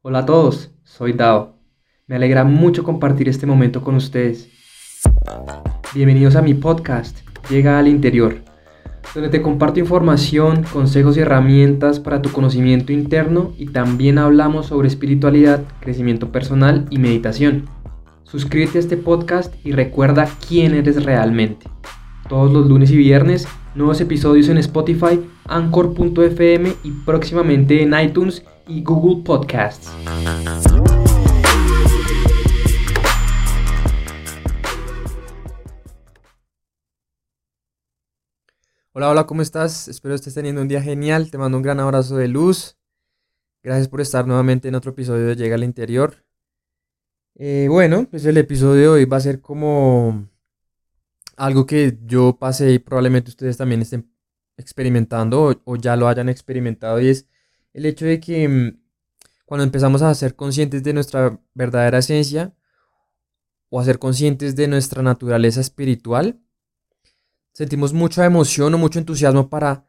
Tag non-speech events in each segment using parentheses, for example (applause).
Hola a todos, soy Dao. Me alegra mucho compartir este momento con ustedes. Bienvenidos a mi podcast, Llega al Interior, donde te comparto información, consejos y herramientas para tu conocimiento interno y también hablamos sobre espiritualidad, crecimiento personal y meditación. Suscríbete a este podcast y recuerda quién eres realmente. Todos los lunes y viernes, nuevos episodios en Spotify, Anchor.fm y próximamente en iTunes y Google Podcasts. Hola, hola, ¿cómo estás? Espero estés teniendo un día genial. Te mando un gran abrazo de luz. Gracias por estar nuevamente en otro episodio de Llega al Interior. Eh, bueno, pues el episodio de hoy va a ser como algo que yo pasé y probablemente ustedes también estén experimentando o, ya lo hayan experimentado y es el hecho de que mm, cuando empezamos a ser conscientes de nuestra verdadera esencia o a ser conscientes de nuestra naturaleza espiritual, sentimos mucha emoción o mucho entusiasmo para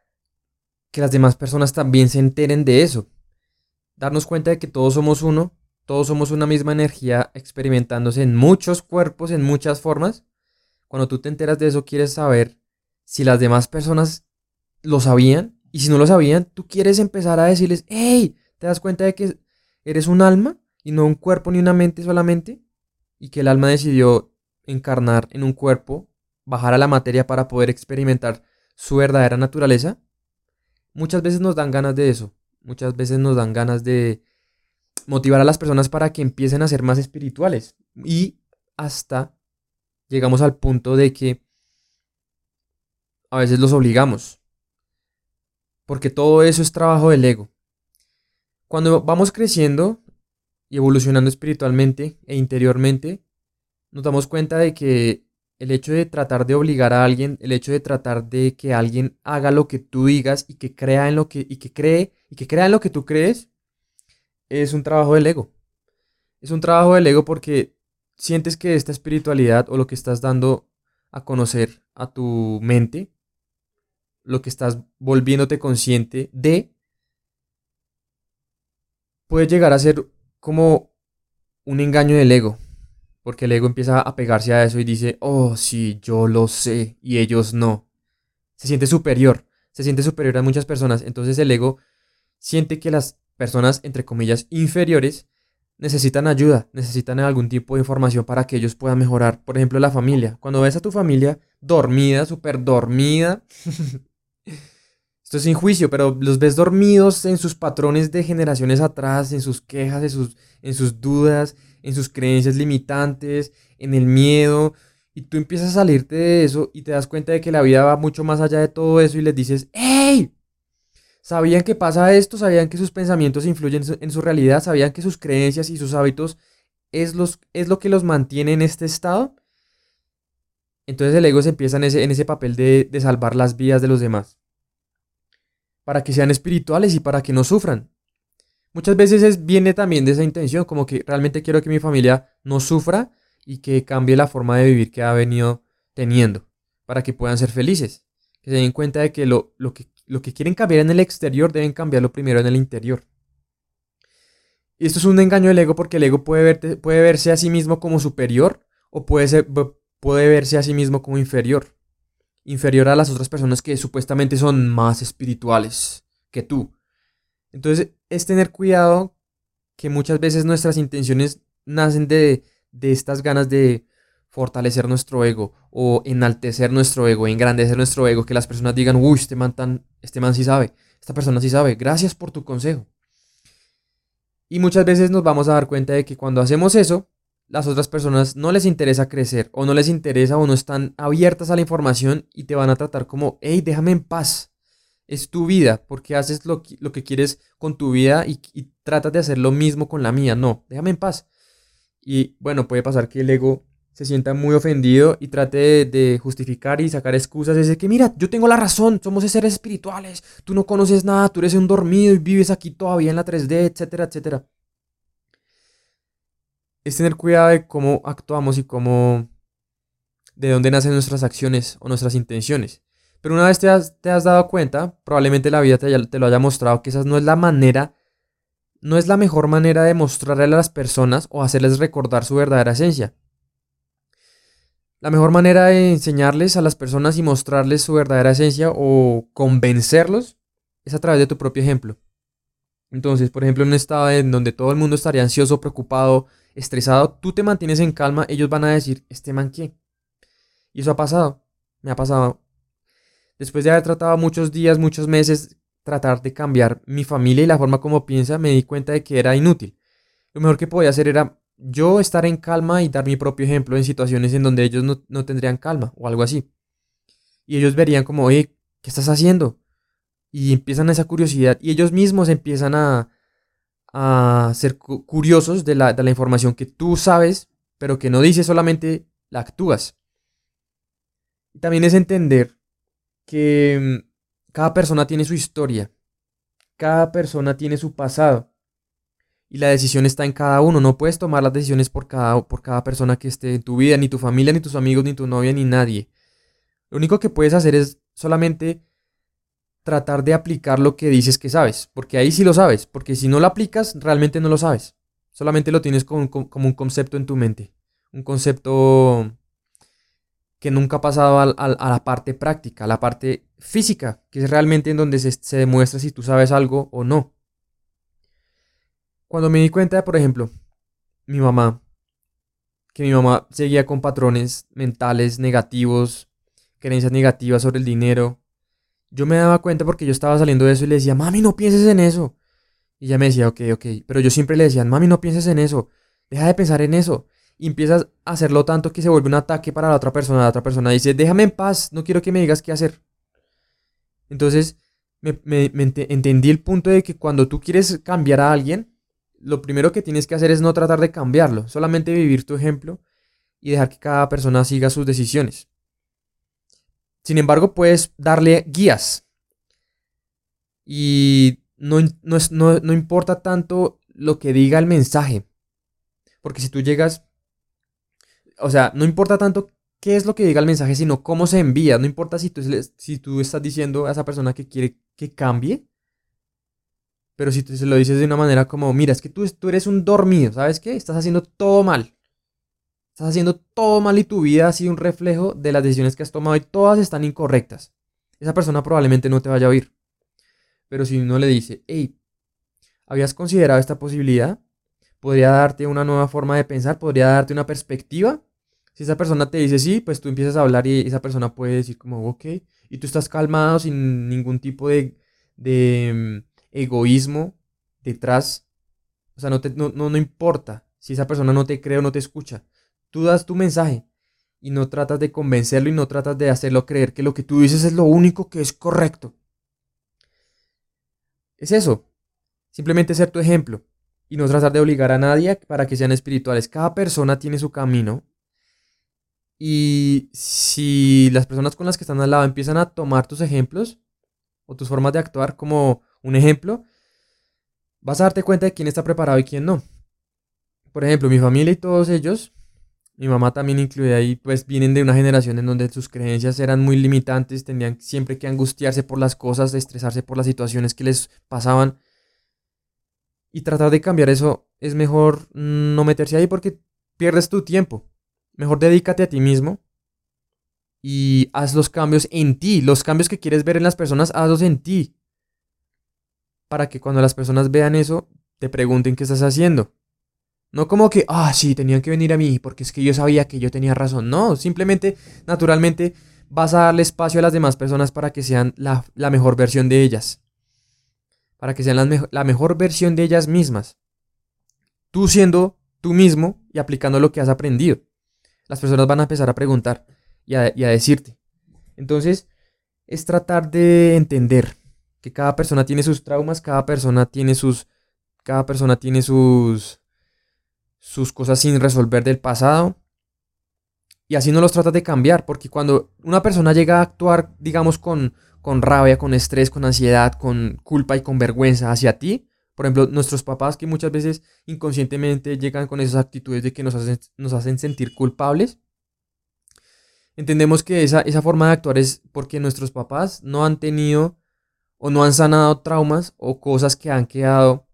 que las demás personas también se enteren de eso. Darnos cuenta de que todos somos uno, todos somos una misma energía experimentándose en muchos cuerpos, en muchas formas. Cuando tú te enteras de eso, quieres saber si las demás personas lo sabían. Y si no lo sabían, tú quieres empezar a decirles, hey, ¿te das cuenta de que eres un alma y no un cuerpo ni una mente solamente? Y que el alma decidió encarnar en un cuerpo, bajar a la materia para poder experimentar su verdadera naturaleza. Muchas veces nos dan ganas de eso. Muchas veces nos dan ganas de motivar a las personas para que empiecen a ser más espirituales. Y hasta llegamos al punto de que a veces los obligamos porque todo eso es trabajo del ego. Cuando vamos creciendo y evolucionando espiritualmente e interiormente, nos damos cuenta de que el hecho de tratar de obligar a alguien, el hecho de tratar de que alguien haga lo que tú digas y que crea en lo que y que cree y que crea en lo que tú crees es un trabajo del ego. Es un trabajo del ego porque sientes que esta espiritualidad o lo que estás dando a conocer a tu mente lo que estás volviéndote consciente de, puede llegar a ser como un engaño del ego. Porque el ego empieza a pegarse a eso y dice, oh, sí, yo lo sé y ellos no. Se siente superior, se siente superior a muchas personas. Entonces el ego siente que las personas, entre comillas, inferiores, necesitan ayuda, necesitan algún tipo de información para que ellos puedan mejorar. Por ejemplo, la familia. Cuando ves a tu familia dormida, súper dormida, (laughs) Esto es sin juicio, pero los ves dormidos en sus patrones de generaciones atrás, en sus quejas, en sus, en sus dudas, en sus creencias limitantes, en el miedo. Y tú empiezas a salirte de eso y te das cuenta de que la vida va mucho más allá de todo eso y les dices, ¡Ey! ¿Sabían que pasa esto? ¿Sabían que sus pensamientos influyen en su realidad? ¿Sabían que sus creencias y sus hábitos es, los, es lo que los mantiene en este estado? Entonces el ego se empieza en ese, en ese papel de, de salvar las vidas de los demás para que sean espirituales y para que no sufran. Muchas veces es, viene también de esa intención, como que realmente quiero que mi familia no sufra y que cambie la forma de vivir que ha venido teniendo, para que puedan ser felices. Que se den cuenta de que lo, lo que lo que quieren cambiar en el exterior deben cambiarlo primero en el interior. Y esto es un engaño del ego porque el ego puede, puede verse a sí mismo como superior o puede, puede verse a sí mismo como inferior inferior a las otras personas que supuestamente son más espirituales que tú. Entonces es tener cuidado que muchas veces nuestras intenciones nacen de, de estas ganas de fortalecer nuestro ego o enaltecer nuestro ego, engrandecer nuestro ego, que las personas digan, uy, este man, tan, este man sí sabe, esta persona sí sabe, gracias por tu consejo. Y muchas veces nos vamos a dar cuenta de que cuando hacemos eso, las otras personas no les interesa crecer o no les interesa o no están abiertas a la información y te van a tratar como, hey, déjame en paz. Es tu vida, porque haces lo, lo que quieres con tu vida y, tratas de hacer lo mismo con la mía. No, déjame en paz. Y bueno, puede pasar que el ego se sienta muy ofendido y trate de, de justificar y sacar excusas. Es de que, mira, yo tengo la razón, somos seres espirituales, tú no conoces nada, tú eres un dormido y vives aquí todavía en la 3D, etcétera, etcétera es tener cuidado de cómo actuamos y cómo, de dónde nacen nuestras acciones o nuestras intenciones. Pero una vez te has, te has dado cuenta, probablemente la vida te, te, lo haya mostrado que esa no es la manera no es la mejor manera de mostrarle a las personas o hacerles recordar su verdadera esencia. La mejor manera de enseñarles a las personas y mostrarles su verdadera esencia o convencerlos es a través de tu propio ejemplo. Entonces, por ejemplo, en un estado en donde todo el mundo estaría ansioso, preocupado, estresado, tú te mantienes en calma, ellos van a decir, ¿este man qué? Y eso ha pasado, me ha pasado. Después de haber tratado muchos días, muchos meses, tratar de cambiar mi familia y la forma como piensa, me di cuenta de que era inútil. Lo mejor que podía hacer era yo estar en calma y dar mi propio ejemplo en situaciones en donde ellos no, tendrían calma o algo así. Y ellos verían como, oye, ¿qué estás haciendo? Y empiezan esa curiosidad y ellos mismos empiezan a, a ser curiosos de la, de la información que tú sabes, pero que no dices solamente la actúas. También es entender que mm, cada persona tiene su historia, cada persona tiene su pasado y la decisión está en cada uno. No puedes tomar las decisiones por cada, por cada persona que esté en tu vida, ni tu familia, ni tus amigos, ni tu novia, ni nadie. Lo único que puedes hacer es solamente tratar de aplicar lo que dices que sabes, porque ahí sí lo sabes, porque si no lo aplicas, realmente no lo sabes. Solamente lo tienes como, como un concepto en tu mente, un concepto que nunca ha pasado a, la parte práctica, a la parte física, que es realmente en donde se, demuestra si tú sabes algo o no. Cuando me di cuenta, por ejemplo, mi mamá, que mi mamá seguía con patrones mentales negativos, creencias negativas sobre el dinero, yo me daba cuenta porque yo estaba saliendo de eso y le decía, mami, no pienses en eso. Y ella me decía, ok, ok, pero yo siempre le decía, mami, no pienses en eso, deja de pensar en eso y empiezas a hacerlo tanto que se vuelve un ataque para la otra persona. La otra persona dice, déjame en paz, no quiero que me digas qué hacer. Entonces, me, entendí el punto de que cuando tú quieres cambiar a alguien, lo primero que tienes que hacer es no tratar de cambiarlo, solamente vivir tu ejemplo y dejar que cada persona siga sus decisiones. Sin embargo, puedes darle guías. Y no, no, no importa tanto lo que diga el mensaje. Porque si tú llegas o sea, no importa tanto qué es lo que diga el mensaje, sino cómo se envía. No importa si tú, si tú estás diciendo a esa persona que quiere que cambie, pero si tú se lo dices de una manera como, mira, es que tú, tú eres un dormido, ¿sabes qué? Estás haciendo todo mal. Estás haciendo todo mal y tu vida ha sido un reflejo de las decisiones que has tomado y todas están incorrectas. Esa persona probablemente no te vaya a oír. Pero si uno le dice, hey, ¿habías considerado esta posibilidad? Podría darte una nueva forma de pensar, podría darte una perspectiva si esa persona te dice sí, pues tú empiezas a hablar y esa persona puede decir como, ok, y tú estás calmado sin ningún tipo de, de mm, egoísmo detrás. O sea, no, te, no, no, importa si esa persona no te cree o no te escucha. Tú das tu mensaje y no tratas de convencerlo y no tratas de hacerlo creer que lo que tú dices es lo único que es correcto. Es eso. Simplemente ser tu ejemplo y no tratar de obligar a nadie para que sean espirituales. Cada persona tiene su camino y si las personas con las que están al lado empiezan a tomar tus ejemplos o tus formas de actuar como un ejemplo, vas a darte cuenta de quién está preparado y quién no. Por ejemplo, mi familia y todos ellos, mi mamá también incluida ahí, pues vienen de una generación en donde sus creencias eran muy limitantes, tenían siempre que angustiarse por las cosas, estresarse por las situaciones que les pasaban. Y tratar de cambiar eso es mejor no meterse ahí porque pierdes tu tiempo. Mejor dedícate a ti mismo y haz los cambios en ti. Los cambios que quieres ver en las personas, hazlos en ti. Para que cuando las personas vean eso, te pregunten qué estás haciendo. No como que, ah, sí, tenían que venir a mí porque es que yo sabía que yo tenía razón. No, simplemente, naturalmente, vas a darle espacio a las demás personas para que sean la, mejor versión de ellas. Para que sean la mejor versión de ellas mismas. Tú siendo tú mismo y aplicando lo que has aprendido las personas van a empezar a preguntar y a, decirte. Entonces, es tratar de entender que cada persona tiene sus traumas, cada persona tiene sus, cada persona tiene sus, sus cosas sin resolver del pasado. Y así no los tratas de cambiar, porque cuando una persona llega a actuar, digamos, con, con rabia, con estrés, con ansiedad, con culpa y con vergüenza hacia ti, por ejemplo, nuestros papás que muchas veces inconscientemente llegan con esas actitudes de que nos hacen, nos hacen sentir culpables. Entendemos que esa, esa forma de actuar es porque nuestros papás no han tenido o no han sanado traumas o cosas que han quedado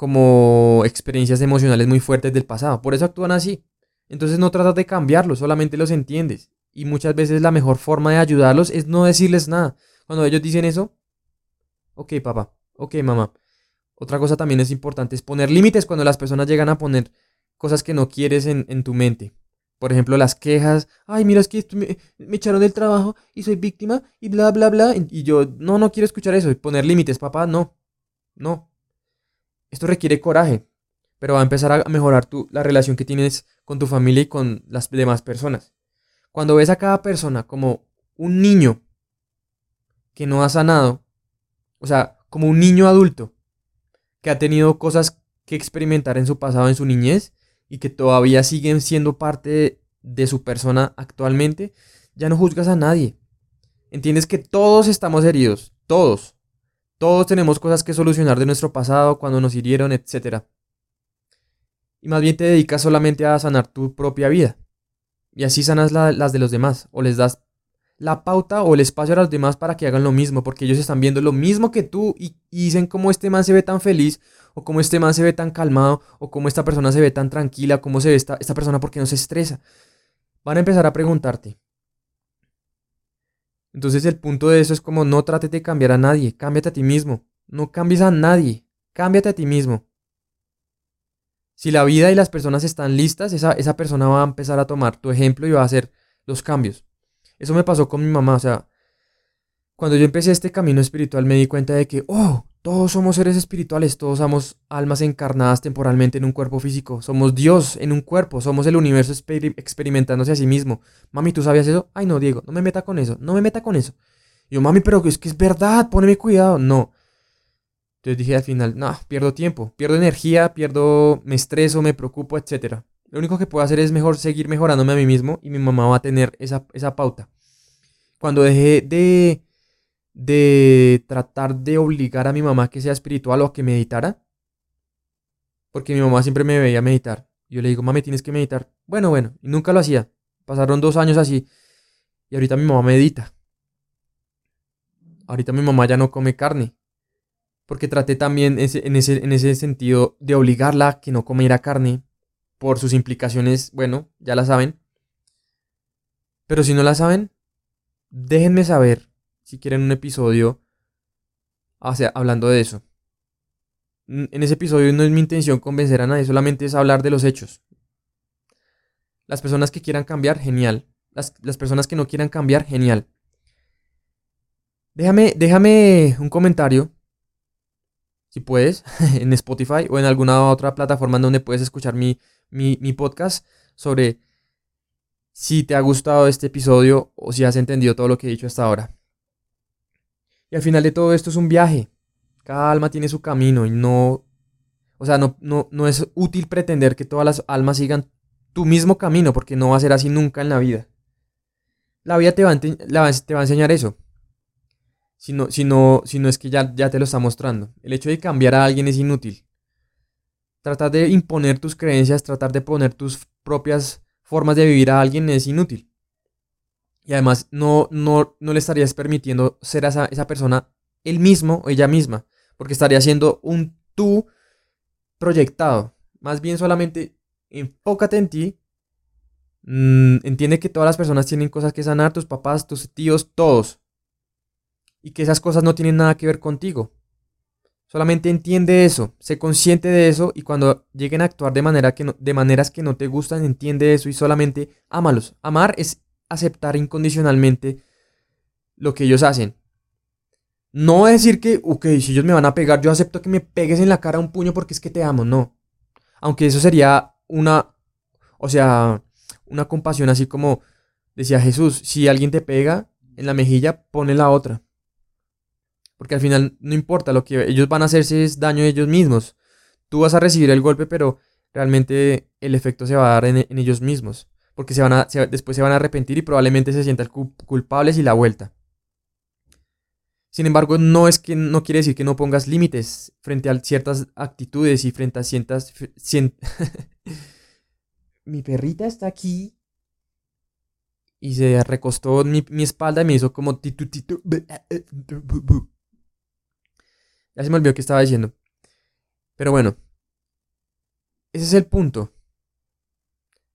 como experiencias emocionales muy fuertes del pasado. Por eso actúan así. Entonces no tratas de cambiarlos, solamente los entiendes. Y muchas veces la mejor forma de ayudarlos es no decirles nada. Cuando ellos dicen eso, ok papá, ok mamá. Otra cosa también es importante es poner límites cuando las personas llegan a poner cosas que no quieres en, tu mente. Por ejemplo, las quejas. Ay, mira, es que me, me, echaron del trabajo y soy víctima y bla, bla, bla. Y yo, no, no quiero escuchar eso. Poner límites, papá, no. No. Esto requiere coraje, pero va a empezar a mejorar tu, la relación que tienes con tu familia y con las demás personas. Cuando ves a cada persona como un niño que no ha sanado, o sea, como un niño adulto que ha tenido cosas que experimentar en su pasado, en su niñez, y que todavía siguen siendo parte de, su persona actualmente, ya no juzgas a nadie. Entiendes que todos estamos heridos, todos. Todos tenemos cosas que solucionar de nuestro pasado, cuando nos hirieron, etc. Y más bien te dedicas solamente a sanar tu propia vida. Y así sanas las de los demás, o les das la pauta o el espacio a los demás para que hagan lo mismo, porque ellos están viendo lo mismo que tú y, dicen cómo este man se ve tan feliz, o cómo este man se ve tan calmado, o cómo esta persona se ve tan tranquila, cómo se ve esta, esta persona porque no se estresa. Van a empezar a preguntarte. Entonces el punto de eso es como no trates de cambiar a nadie, cámbiate a ti mismo. No cambies a nadie, cámbiate a ti mismo. Si la vida y las personas están listas, esa, esa persona va a empezar a tomar tu ejemplo y va a hacer los cambios. Eso me pasó con mi mamá, o sea, cuando yo empecé este camino espiritual me di cuenta de que, oh, todos somos seres espirituales, todos somos almas encarnadas temporalmente en un cuerpo físico, somos Dios en un cuerpo, somos el universo experimentándose a sí mismo. Mami, ¿tú sabías eso? Ay, no, Diego, no me meta con eso, no me meta con eso. yo, mami, pero es que es verdad, poneme cuidado. No. Entonces dije al final, no, pierdo tiempo, pierdo energía, pierdo, me estreso, me preocupo, etcétera. Lo único que puedo hacer es mejor seguir mejorándome a mí mismo y mi mamá va a tener esa, pauta. Cuando dejé de, de tratar de obligar a mi mamá que sea espiritual o a que meditara, porque mi mamá siempre me veía meditar. Yo le digo, mami, tienes que meditar. Bueno, bueno, y nunca lo hacía. Pasaron dos años así. Y ahorita mi mamá medita. Ahorita mi mamá ya no come carne. Porque traté también en, ese, en ese sentido de obligarla a que no comiera carne por sus implicaciones, bueno, ya la saben. Pero si no la saben, déjenme saber si quieren un episodio hablando de eso. En ese episodio no es mi intención convencer a nadie, solamente es hablar de los hechos. Las personas que quieran cambiar, genial. Las, las personas que no quieran cambiar, genial. Déjame, déjame un comentario, si puedes, (laughs) en Spotify o en alguna otra plataforma donde puedes escuchar mi, mi, podcast sobre si te ha gustado este episodio o si has entendido todo lo que he dicho hasta ahora. Y al final de todo esto es un viaje. Cada alma tiene su camino y no... O sea, no, no, no es útil pretender que todas las almas sigan tu mismo camino porque no va a ser así nunca en la vida. La vida te va a, te va a enseñar eso. Si no, si no, si no es que ya, ya te lo está mostrando. El hecho de cambiar a alguien es inútil. Tratar de imponer tus creencias, tratar de poner tus propias formas de vivir a alguien es inútil. Y además no, no, no le estarías permitiendo ser esa, esa persona él mismo o ella misma, porque estaría siendo un tú proyectado. Más bien solamente enfócate en ti. Mm, entiende que todas las personas tienen cosas que sanar, tus papás, tus tíos, todos. Y que esas cosas no tienen nada que ver contigo. Solamente entiende eso, sé consciente de eso y cuando lleguen a actuar de, manera que de maneras que no te gustan, entiende eso y solamente ámalos. Amar es aceptar incondicionalmente lo que ellos hacen. No decir que, ok, si ellos me van a pegar, yo acepto que me pegues en la cara un puño porque es que te amo, no. Aunque eso sería una, o sea, una compasión así como decía Jesús, si alguien te pega en la mejilla, pone la otra. Porque al final no importa, lo que ellos van a hacerse es daño a ellos mismos. Tú vas a recibir el golpe, pero realmente el efecto se va a dar en, ellos mismos. Porque se van a, después se van a arrepentir y probablemente se sientan culpables y la vuelta. Sin embargo, no es que no quiere decir que no pongas límites frente a ciertas actitudes y frente a ciertas... (laughs) mi perrita está aquí y se recostó en mi, mi espalda y me hizo como... Ya se me olvidó que estaba diciendo. Pero bueno, ese es el punto.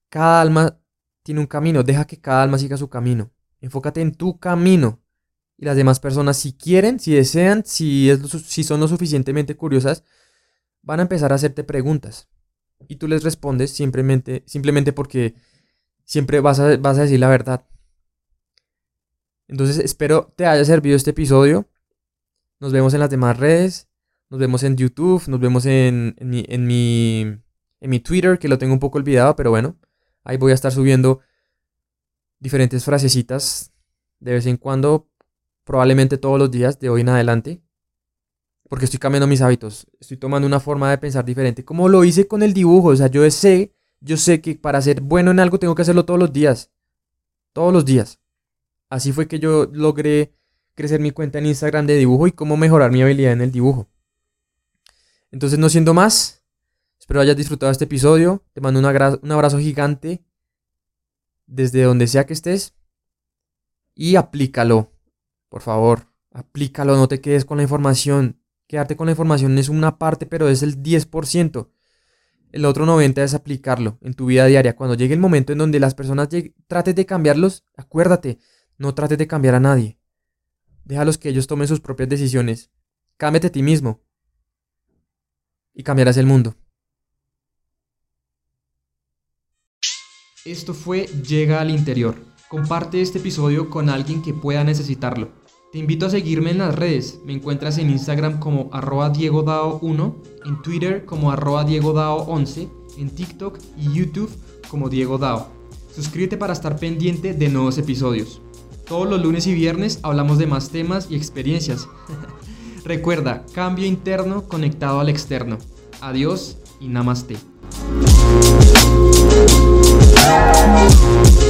Cada alma tiene un camino, deja que cada alma siga su camino. Enfócate en tu camino. Y las demás personas, si quieren, si desean, si, es si son lo suficientemente curiosas, van a empezar a hacerte preguntas. Y tú les respondes simplemente, simplemente porque siempre vas a, vas a decir la verdad. Entonces espero te haya servido este episodio. Nos vemos en las demás redes. Nos vemos en YouTube. Nos vemos en, en, mi, en, mi, en mi Twitter, que lo tengo un poco olvidado, pero bueno. Ahí voy a estar subiendo diferentes frasecitas de vez en cuando. Probablemente todos los días de hoy en adelante. Porque estoy cambiando mis hábitos. Estoy tomando una forma de pensar diferente. Como lo hice con el dibujo. O sea, yo sé, yo sé que para ser bueno en algo tengo que hacerlo todos los días. Todos los días. Así fue que yo logré crecer mi cuenta en Instagram de dibujo y cómo mejorar mi habilidad en el dibujo. Entonces, no siendo más, espero hayas disfrutado este episodio. Te mando un, un abrazo gigante desde donde sea que estés y aplícalo. Por favor, aplícalo, no te quedes con la información. Quedarte con la información es una parte, pero es el 10%. El otro 90% es aplicarlo en tu vida diaria. Cuando llegue el momento en donde las personas trates de cambiarlos, acuérdate, no trates de cambiar a nadie. Déjalos que ellos tomen sus propias decisiones. Cámbiate a ti mismo. Y cambiarás el mundo. Esto fue Llega al Interior. Comparte este episodio con alguien que pueda necesitarlo. Te invito a seguirme en las redes. Me encuentras en Instagram como arroba diegodao1, en Twitter como arroba diegodao11, en TikTok y YouTube como Diego Dao. Suscríbete para estar pendiente de nuevos episodios. Todos los lunes y viernes hablamos de más temas y experiencias. (laughs) Recuerda, cambio interno conectado al externo. Adiós y namaste. Thank you.